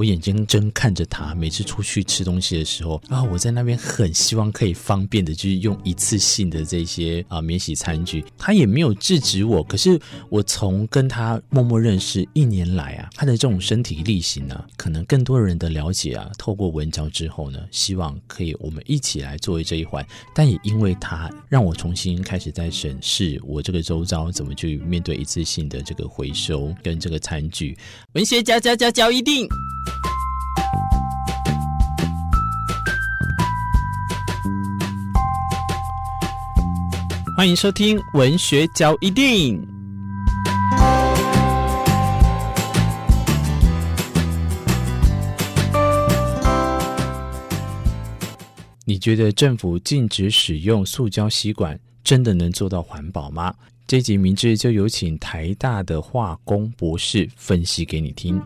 我眼睛睁看着他，每次出去吃东西的时候啊，我在那边很希望可以方便的，就是用一次性的这些啊免洗餐具。他也没有制止我，可是我从跟他默默认识一年来啊，他的这种身体力行呢、可能更多人的了解啊，透过文教之后呢，希望可以我们一起来作为这一环。但也因为他让我重新开始在审视我这个周遭怎么去面对一次性的这个回收跟这个餐具。文学家家家教一定。欢迎收听《文学交易电影》。你觉得政府禁止使用塑胶吸管，真的能做到环保吗？这集明志就有请台大的化工博士分析给你听。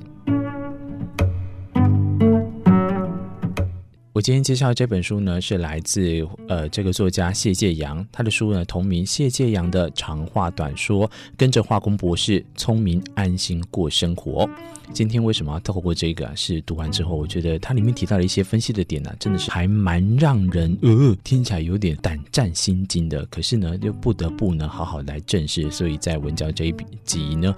我今天介绍这本书呢，是来自呃这个作家谢介阳，他的书呢同名《谢介阳的长话短说》，跟着化工博士聪明安心过生活。今天为什么要透过这个？是读完之后，我觉得它里面提到的一些分析的点呢、真的是还蛮让人呃听起来有点胆战心惊的。可是呢，又不得不呢好好来正视，所以在文教这一集呢，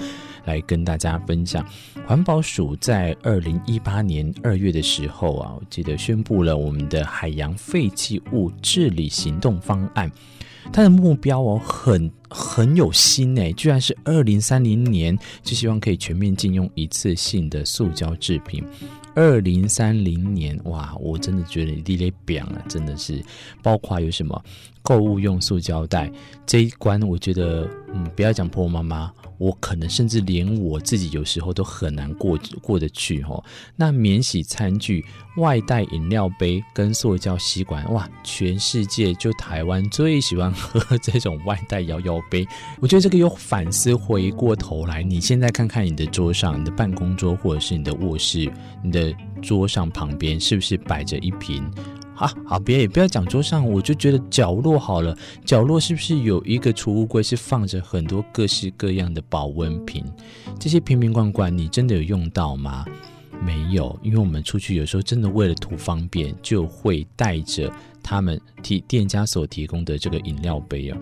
来跟大家分享。环保署在二零一八年二月的时候啊，我记得宣布了我们的海洋废弃物治理行动方案。它的目标哦，很很有心哎，居然是二零三零年就希望可以全面禁用一次性的塑胶制品。二零三零年哇，我真的觉得你咧表啊，真的是包括有什么购物用塑胶袋这一关，我觉得嗯，不要讲婆婆妈妈。我可能甚至连我自己有时候都很难过过得去哦。那免洗餐具、外带饮料杯跟塑胶吸管，哇，全世界就台湾最喜欢喝这种外带摇摇杯。我觉得这个又反思回过头来，你现在看看你的桌上、你的办公桌或者是你的卧室、你的桌上旁边，是不是摆着一瓶？好好，别也不要讲桌上，我就觉得角落好了。角落是不是有一个储物柜，是放着很多各式各样的保温瓶？这些瓶瓶罐罐，你真的有用到吗？没有，因为我们出去有时候真的为了图方便，就会带着他们提店家所提供的这个饮料杯啊。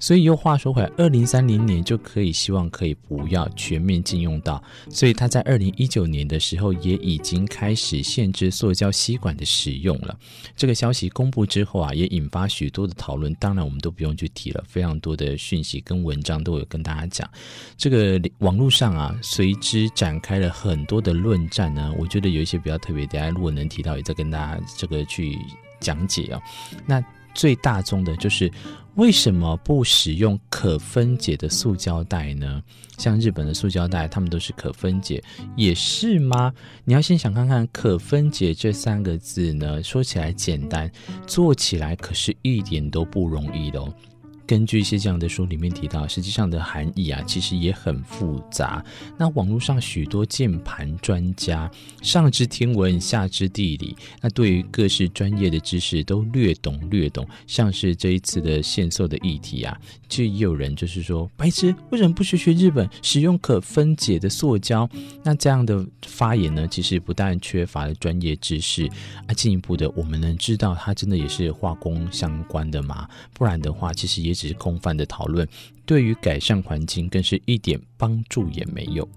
所以又话说回来，二零三零年就可以希望可以不要全面禁用到，所以他在二零一九年的时候也已经开始限制塑胶吸管的使用了。这个消息公布之后啊，也引发许多的讨论。当然，我们都不用去提了，非常多的讯息跟文章都有跟大家讲。这个网络上啊，随之展开了很多的论战呢。我觉得有一些比较特别，大家如果能提到，也再跟大家这个去讲解啊。那最大宗的就是。为什么不使用可分解的塑胶袋呢？像日本的塑胶袋，他们都是可分解，也是吗？你要先想看看“可分解”这三个字呢，说起来简单，做起来可是一点都不容易的哦。根据一些这样的书里面提到，实际上的含义啊，其实也很复杂。那网络上许多键盘专家，上知天文，下知地理，那对于各式专业的知识都略懂略懂。像是这一次的限塑的议题啊，就也有人就是说，白痴，为什么不学学日本，使用可分解的塑胶？那这样的发言呢，其实不但缺乏了专业知识，啊，进一步的，我们能知道它真的也是化工相关的吗？不然的话，其实也。只空泛的讨论，对于改善环境更是一点帮助也没有。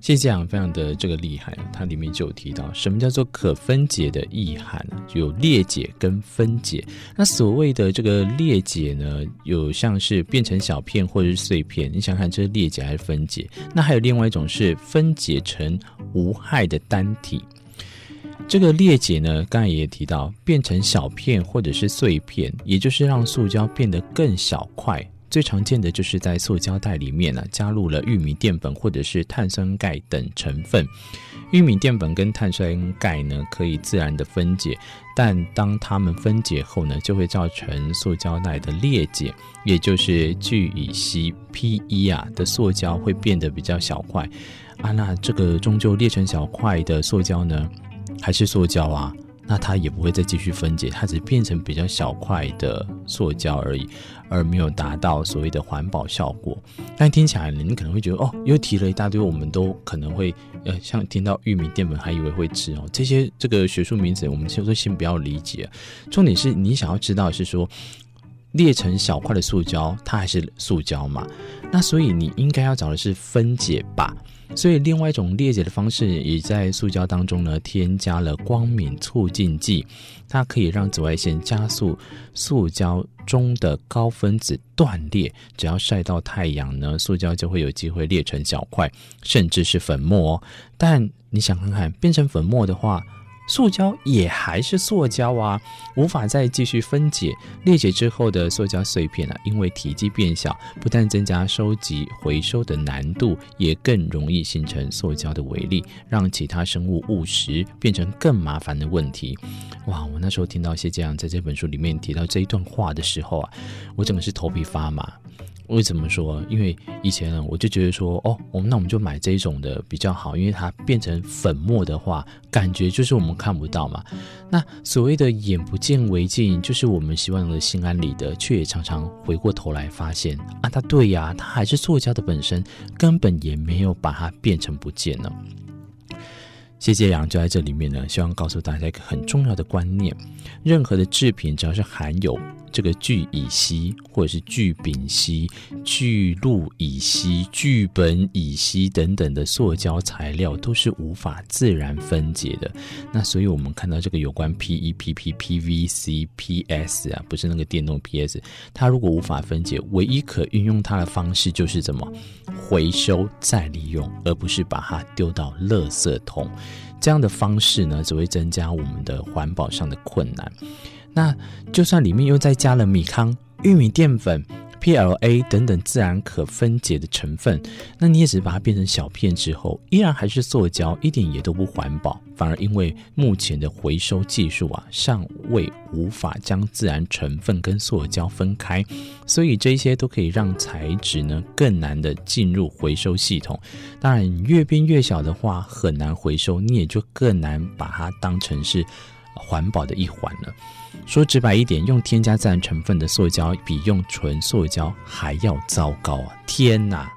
谢谢啊非常的这个厉害，它里面就有提到什么叫做可分解的意涵？有裂解跟分解。那所谓的这个裂解呢，有像是变成小片或者是碎片，你想看这是裂解还是分解？那还有另外一种是分解成无害的单体。这个裂解呢，刚才也提到，变成小片或者是碎片，也就是让塑胶变得更小块。最常见的就是在塑胶袋里面呢，加入了玉米淀粉或者是碳酸钙等成分。玉米淀粉跟碳酸钙呢，可以自然的分解，但当它们分解后呢，就会造成塑胶袋的裂解，也就是聚乙烯 PE 啊的塑胶会变得比较小块啊。那这个终究裂成小块的塑胶呢，还是塑胶啊？那它也不会再继续分解，它只变成比较小块的塑胶而已，而没有达到所谓的环保效果。但听起来，你可能会觉得哦，又提了一大堆，我们都可能会呃，像听到玉米淀粉还以为会吃哦，这些这个学术名词，我们先说先不要理解。重点是你想要知道是说，裂成小块的塑胶，它还是塑胶嘛？那所以你应该要找的是分解吧。所以，另外一种裂解的方式，也在塑胶当中呢，添加了光敏促进剂，它可以让紫外线加速塑胶中的高分子断裂。只要晒到太阳呢，塑胶就会有机会裂成小块，甚至是粉末。哦但你想看看，变成粉末的话，塑胶也还是塑胶啊，无法再继续分解。裂解之后的塑胶碎片啊，因为体积变小，不但增加收集回收的难度，也更容易形成塑胶的微粒，让其他生物误食，变成更麻烦的问题。哇！我那时候听到谢建阳在这本书里面提到这一段话的时候啊，我整个是头皮发麻。为什么说？因为以前呢，我就觉得说，哦，我们那我们就买这种的比较好，因为它变成粉末的话，感觉就是我们看不到嘛。那所谓的眼不见为净，就是我们希望的心安理得，却也常常回过头来发现啊，它对呀，它还是作家的本身，根本也没有把它变成不见了。谢谢杨就在这里面呢，希望告诉大家一个很重要的观念：任何的制品，只要是含有这个聚乙烯，或者是聚丙烯、聚氯乙烯、聚苯乙烯等等的塑胶材料，都是无法自然分解的。那所以，我们看到这个有关 PE、PP、PVC、PS 啊，不是那个电动 PS，它如果无法分解，唯一可运用它的方式就是怎么回收再利用，而不是把它丢到垃圾桶。这样的方式呢，只会增加我们的环保上的困难。那就算里面又再加了米糠、玉米淀粉、PLA 等等自然可分解的成分，那你也只是把它变成小片之后，依然还是塑胶，一点也都不环保。反而因为目前的回收技术啊，尚未无法将自然成分跟塑胶分开，所以这些都可以让材质呢更难的进入回收系统。当然，越变越小的话，很难回收，你也就更难把它当成是环保的一环了。说直白一点，用添加自然成分的塑胶比用纯塑胶还要糟糕啊！天哪！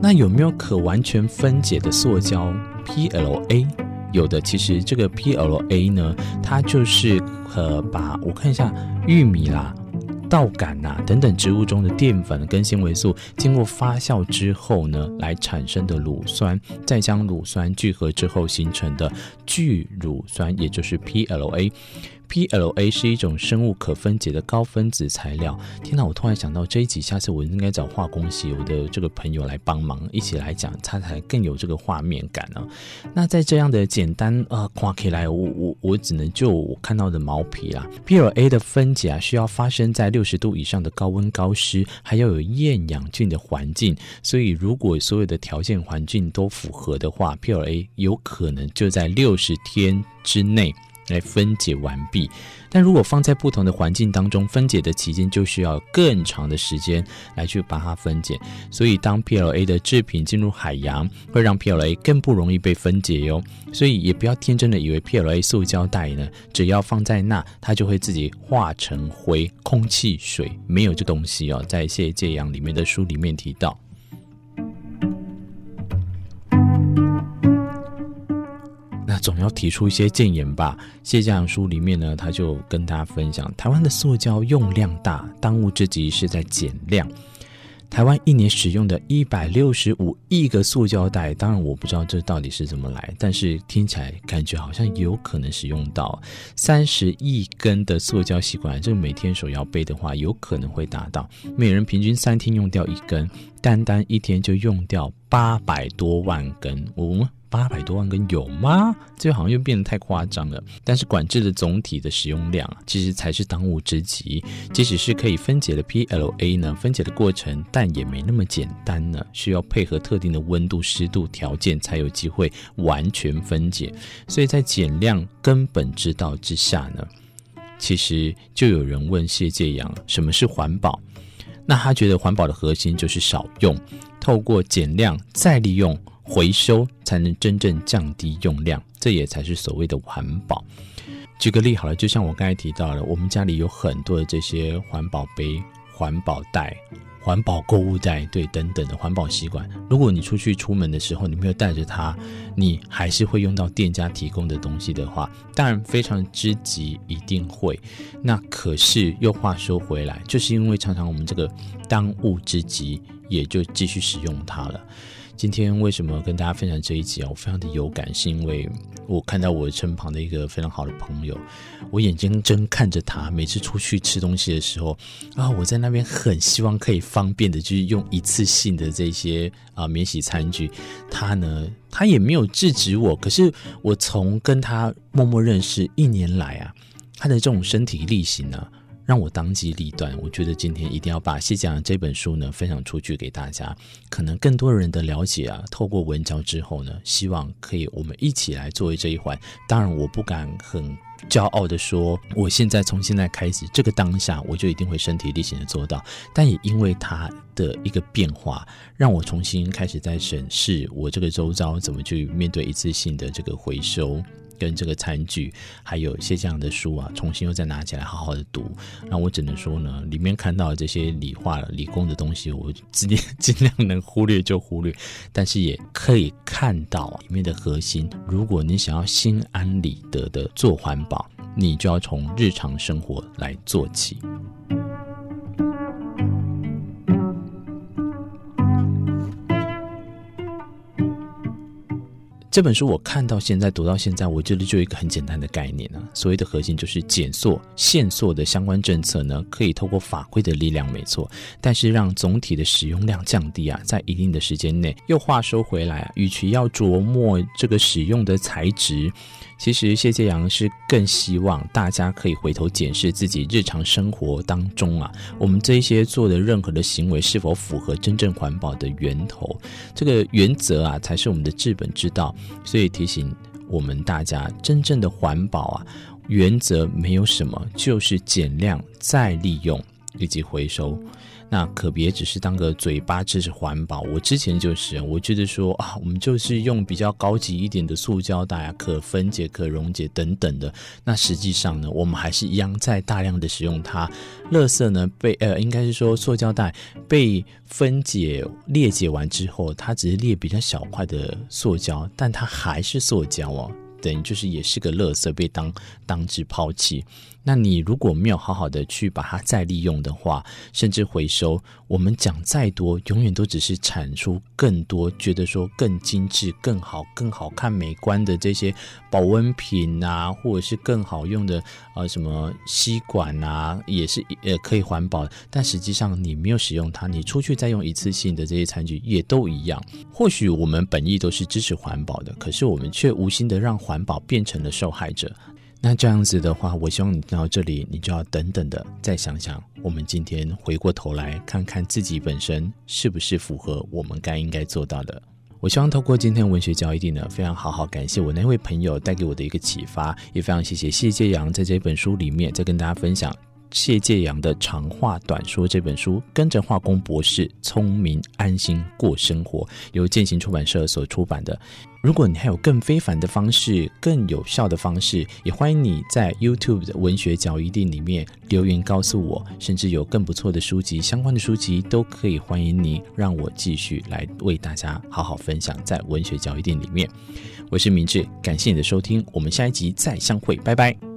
那有没有可完全分解的塑胶 PLA？有的，其实这个 PLA 呢，它就是呃，把我看一下玉米啦。稻杆呐等等植物中的淀粉跟纤维素，经过发酵之后呢，来产生的乳酸，再将乳酸聚合之后形成的聚乳酸，也就是 PLA。PLA 是一种生物可分解的高分子材料。天哪，我突然想到这一集，下次我应该找化工系我的这个朋友来帮忙，一起来讲，它才更有这个画面感呢、啊。那在这样的简单呃夸起来，我我我只能就我看到的毛皮啦。PLA 的分解啊，需要发生在六十度以上的高温高湿，还要有厌氧菌的环境。所以，如果所有的条件环境都符合的话，PLA 有可能就在六十天之内。来分解完毕，但如果放在不同的环境当中，分解的期间就需要更长的时间来去把它分解。所以，当 PLA 的制品进入海洋，会让 PLA 更不容易被分解哟。所以，也不要天真的以为 PLA 塑胶袋呢，只要放在那，它就会自己化成灰、空气、水，没有这东西哦。在谢介阳里面的书里面提到。总要提出一些建言吧。谢家阳书里面呢，他就跟大家分享，台湾的塑胶用量大，当务之急是在减量。台湾一年使用的一百六十五亿个塑胶袋，当然我不知道这到底是怎么来，但是听起来感觉好像有可能使用到三十亿根的塑胶吸管，这个每天手要背的话，有可能会达到每人平均三天用掉一根，单单一天就用掉八百多万根。哦八百多万根有吗？这好像又变得太夸张了。但是管制的总体的使用量，其实才是当务之急。即使是可以分解的 PLA 呢，分解的过程但也没那么简单呢，需要配合特定的温度、湿度条件才有机会完全分解。所以在减量根本之道之下呢，其实就有人问谢介阳什么是环保？那他觉得环保的核心就是少用，透过减量再利用。回收，才能真正降低用量，这也才是所谓的环保。举个例好了，就像我刚才提到了，我们家里有很多的这些环保杯、环保袋。环保购物袋，对，等等的环保习惯。如果你出去出门的时候，你没有带着它，你还是会用到店家提供的东西的话，当然非常之急，一定会。那可是又话说回来，就是因为常常我们这个当务之急，也就继续使用它了。今天为什么跟大家分享这一集啊？我非常的有感，是因为我看到我身旁的一个非常好的朋友，我眼睛睁看着他，每次出去吃东西的时候啊，我在那边很希望可以方便的，就是用一次性的这些啊免洗餐具。他呢，他也没有制止我，可是我从跟他默默认识一年来啊，他的这种身体力行呢、啊。让我当机立断，我觉得今天一定要把谢讲这本书呢分享出去给大家，可能更多人的了解啊，透过文教之后呢，希望可以我们一起来作为这一环。当然，我不敢很骄傲的说，我现在从现在开始这个当下，我就一定会身体力行的做到。但也因为它的一个变化，让我重新开始在审视我这个周遭怎么去面对一次性的这个回收。跟这个餐具，还有一些这样的书啊，重新又再拿起来好好的读。那我只能说呢，里面看到这些理化、理工的东西，我尽量尽量能忽略就忽略。但是也可以看到里面的核心。如果你想要心安理得的做环保，你就要从日常生活来做起。这本书我看到现在读到现在，我觉得就一个很简单的概念啊，所谓的核心就是减塑、限塑的相关政策呢，可以透过法规的力量没错，但是让总体的使用量降低啊，在一定的时间内。又话说回来啊，与其要琢磨这个使用的材质。其实谢介阳是更希望大家可以回头检视自己日常生活当中啊，我们这些做的任何的行为是否符合真正环保的源头，这个原则啊才是我们的治本之道。所以提醒我们大家，真正的环保啊，原则没有什么，就是减量、再利用以及回收。那可别只是当个嘴巴支持环保。我之前就是，我觉得说啊，我们就是用比较高级一点的塑胶袋啊，可分解、可溶解等等的。那实际上呢，我们还是一样在大量的使用它。垃圾呢被呃，应该是说塑胶袋被分解裂解完之后，它只是裂比较小块的塑胶，但它还是塑胶哦，等于就是也是个垃圾被当当之抛弃。那你如果没有好好的去把它再利用的话，甚至回收，我们讲再多，永远都只是产出更多，觉得说更精致、更好、更好看、美观的这些保温瓶啊，或者是更好用的呃什么吸管啊，也是呃可以环保。但实际上你没有使用它，你出去再用一次性的这些餐具也都一样。或许我们本意都是支持环保的，可是我们却无心的让环保变成了受害者。那这样子的话，我希望你到这里，你就要等等的再想想。我们今天回过头来看看自己本身是不是符合我们该应该做到的。我希望透过今天文学交易地呢，非常好好感谢我那位朋友带给我的一个启发，也非常谢谢谢介阳在这本书里面再跟大家分享谢介阳的长话短说这本书，跟着化工博士聪明安心过生活，由健行出版社所出版的。如果你还有更非凡的方式、更有效的方式，也欢迎你在 YouTube 的文学交易店里面留言告诉我。甚至有更不错的书籍、相关的书籍，都可以欢迎你让我继续来为大家好好分享在文学交易店里面。我是明志，感谢。你的收听，我们下一集再相会，拜拜。